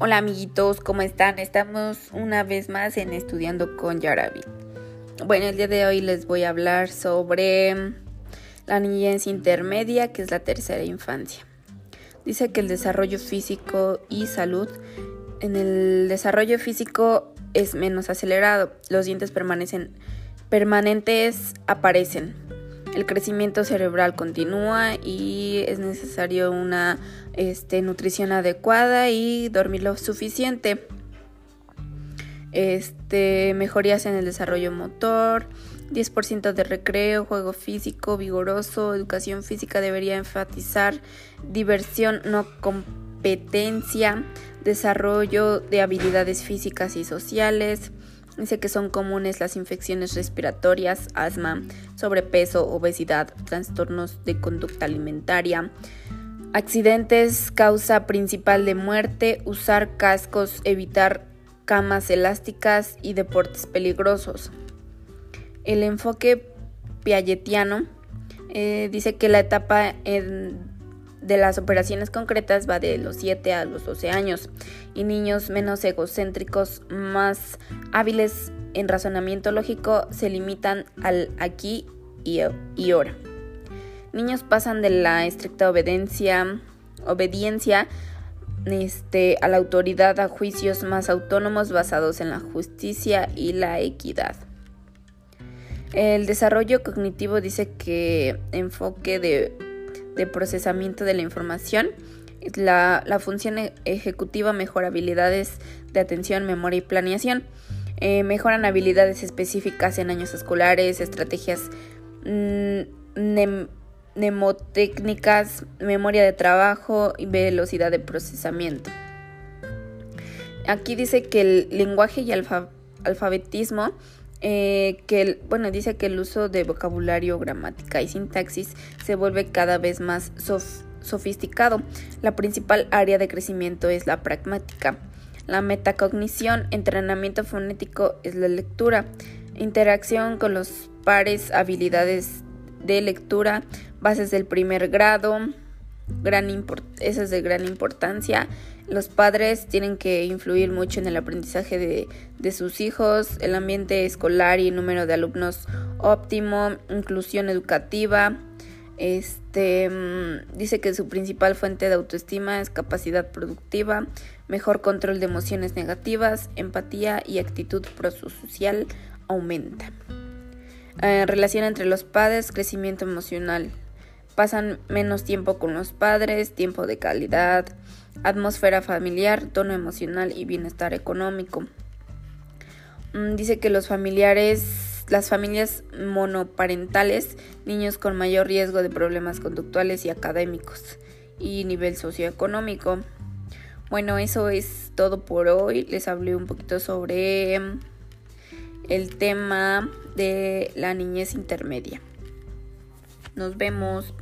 Hola amiguitos, ¿cómo están? Estamos una vez más en Estudiando con Yarabi. Bueno, el día de hoy les voy a hablar sobre la niñez intermedia, que es la tercera infancia. Dice que el desarrollo físico y salud, en el desarrollo físico es menos acelerado, los dientes permanecen permanentes aparecen. El crecimiento cerebral continúa y es necesario una este, nutrición adecuada y dormir lo suficiente. Este, mejorías en el desarrollo motor, 10% de recreo, juego físico vigoroso, educación física debería enfatizar diversión, no competencia, desarrollo de habilidades físicas y sociales. Dice que son comunes las infecciones respiratorias, asma, sobrepeso, obesidad, trastornos de conducta alimentaria, Accidentes, causa principal de muerte, usar cascos, evitar camas elásticas y deportes peligrosos. El enfoque piagetiano eh, dice que la etapa de las operaciones concretas va de los 7 a los 12 años y niños menos egocéntricos, más hábiles en razonamiento lógico, se limitan al aquí y, y ahora. Niños pasan de la estricta obediencia, obediencia este, a la autoridad a juicios más autónomos basados en la justicia y la equidad. El desarrollo cognitivo dice que enfoque de, procesamiento de la información, la, la, función e, ejecutiva mejora habilidades de atención, memoria y planeación, eh, mejoran habilidades específicas en años escolares, estrategias mm, mnemotécnicas, memoria de trabajo y velocidad de procesamiento. Aquí dice que el lenguaje y alfabetismo, eh, que bueno, dice que el uso de vocabulario, gramática y sintaxis se vuelve cada vez más sofisticado. La principal área de crecimiento es la pragmática. La metacognición, entrenamiento fonético es la lectura, interacción con los pares, habilidades de lectura, bases del primer grado, gran eso es de gran importancia. Los padres tienen que influir mucho en el aprendizaje de, de, sus hijos, el ambiente escolar y el número de alumnos óptimo, inclusión educativa. Este mm, dice que su principal fuente de autoestima es capacidad productiva, mejor control de emociones negativas, empatía y actitud prosocial aumenta. Eh, relación entre los padres, crecimiento emocional. Pasan menos tiempo con los padres, tiempo de calidad, atmósfera familiar, tono emocional y bienestar económico. Mm, dice que los familiares, las familias monoparentales, niños con mayor riesgo de problemas conductuales y académicos y nivel socioeconómico. Bueno, eso es todo por hoy. Les hablé un poquito sobre el tema de la niñez intermedia. Nos vemos.